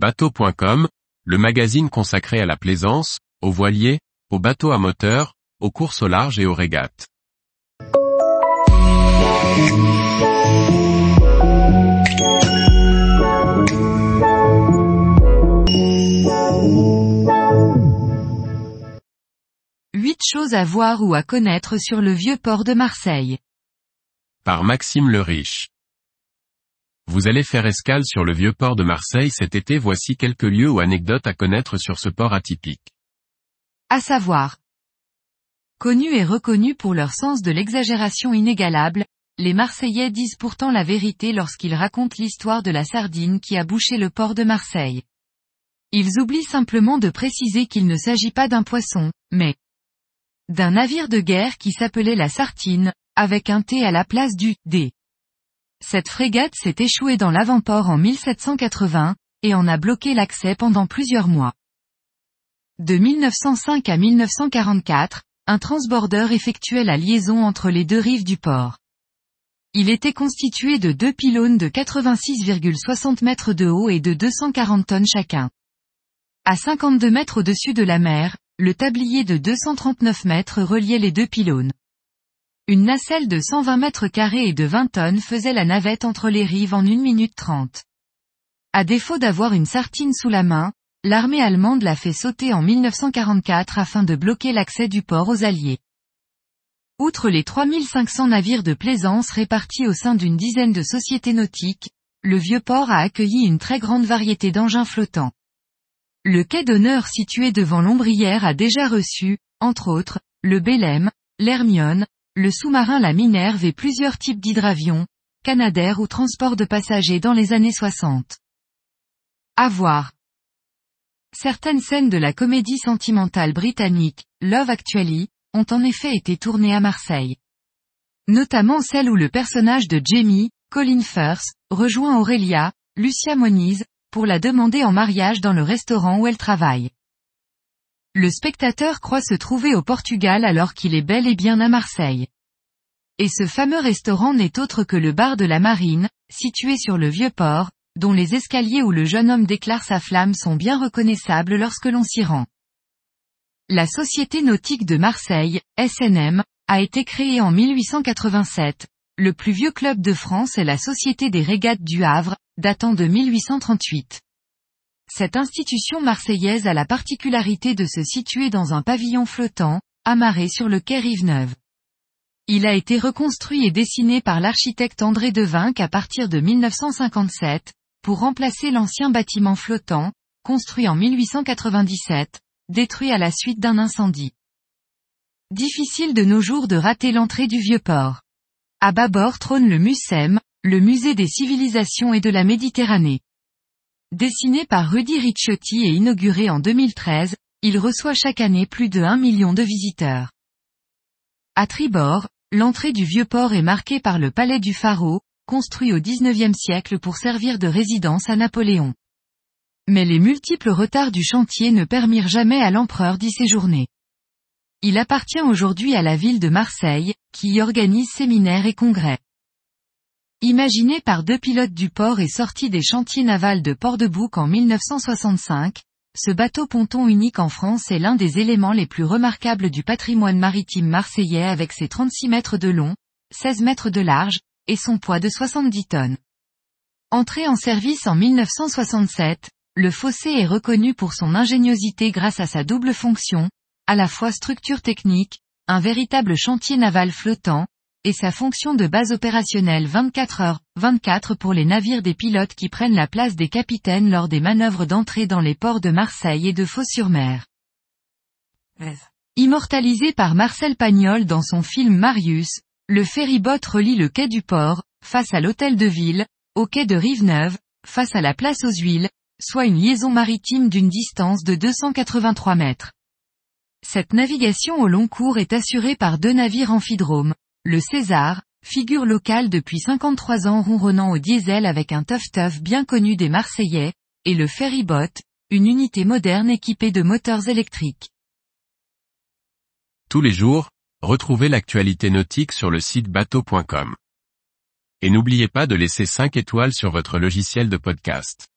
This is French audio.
Bateau.com, le magazine consacré à la plaisance, aux voiliers, aux bateaux à moteur, aux courses au large et aux régates. Huit choses à voir ou à connaître sur le vieux port de Marseille. Par Maxime le Riche. Vous allez faire escale sur le vieux port de Marseille cet été voici quelques lieux ou anecdotes à connaître sur ce port atypique. À savoir. Connus et reconnus pour leur sens de l'exagération inégalable, les Marseillais disent pourtant la vérité lorsqu'ils racontent l'histoire de la sardine qui a bouché le port de Marseille. Ils oublient simplement de préciser qu'il ne s'agit pas d'un poisson, mais d'un navire de guerre qui s'appelait la Sartine, avec un T à la place du D. Cette frégate s'est échouée dans l'avant-port en 1780, et en a bloqué l'accès pendant plusieurs mois. De 1905 à 1944, un transbordeur effectuait la liaison entre les deux rives du port. Il était constitué de deux pylônes de 86,60 mètres de haut et de 240 tonnes chacun. À 52 mètres au-dessus de la mer, le tablier de 239 mètres reliait les deux pylônes. Une nacelle de 120 mètres carrés et de 20 tonnes faisait la navette entre les rives en 1 minute 30. À défaut d'avoir une sartine sous la main, l'armée allemande l'a fait sauter en 1944 afin de bloquer l'accès du port aux Alliés. Outre les 3500 navires de plaisance répartis au sein d'une dizaine de sociétés nautiques, le vieux port a accueilli une très grande variété d'engins flottants. Le quai d'honneur situé devant l'ombrière a déjà reçu, entre autres, le Belém, l'Hermione, le sous-marin la Minerve et plusieurs types d'hydravions, Canadair ou transport de passagers dans les années 60. À voir. Certaines scènes de la comédie sentimentale britannique, Love Actually, ont en effet été tournées à Marseille. Notamment celle où le personnage de Jamie, Colin Firth, rejoint Aurélia, Lucia Moniz, pour la demander en mariage dans le restaurant où elle travaille. Le spectateur croit se trouver au Portugal alors qu'il est bel et bien à Marseille. Et ce fameux restaurant n'est autre que le bar de la Marine, situé sur le vieux port, dont les escaliers où le jeune homme déclare sa flamme sont bien reconnaissables lorsque l'on s'y rend. La Société nautique de Marseille, SNM, a été créée en 1887. Le plus vieux club de France est la Société des régates du Havre, datant de 1838. Cette institution marseillaise a la particularité de se situer dans un pavillon flottant, amarré sur le quai Rive-Neuve. Il a été reconstruit et dessiné par l'architecte André Devinck à partir de 1957, pour remplacer l'ancien bâtiment flottant, construit en 1897, détruit à la suite d'un incendie. Difficile de nos jours de rater l'entrée du vieux port. À bâbord trône le MUSEM, le musée des civilisations et de la Méditerranée. Dessiné par Rudy Ricciotti et inauguré en 2013, il reçoit chaque année plus de 1 million de visiteurs. À tribord, l'entrée du vieux port est marquée par le palais du pharaon, construit au XIXe siècle pour servir de résidence à Napoléon. Mais les multiples retards du chantier ne permirent jamais à l'empereur d'y séjourner. Il appartient aujourd'hui à la ville de Marseille, qui y organise séminaires et congrès. Imaginé par deux pilotes du port et sorti des chantiers navals de Port-de-Bouc en 1965, ce bateau ponton unique en France est l'un des éléments les plus remarquables du patrimoine maritime marseillais avec ses 36 mètres de long, 16 mètres de large, et son poids de 70 tonnes. Entré en service en 1967, le fossé est reconnu pour son ingéniosité grâce à sa double fonction, à la fois structure technique, un véritable chantier naval flottant, et sa fonction de base opérationnelle 24 heures, 24 pour les navires des pilotes qui prennent la place des capitaines lors des manœuvres d'entrée dans les ports de Marseille et de Fos-sur-Mer. Immortalisé par Marcel Pagnol dans son film Marius, le ferryboat relie le quai du port, face à l'hôtel de ville, au quai de Rive-Neuve, face à la place aux huiles, soit une liaison maritime d'une distance de 283 mètres. Cette navigation au long cours est assurée par deux navires amphidromes, le César, figure locale depuis 53 ans ronronnant au diesel avec un tough-tough bien connu des Marseillais, et le Ferryboat, une unité moderne équipée de moteurs électriques. Tous les jours, retrouvez l'actualité nautique sur le site bateau.com. Et n'oubliez pas de laisser 5 étoiles sur votre logiciel de podcast.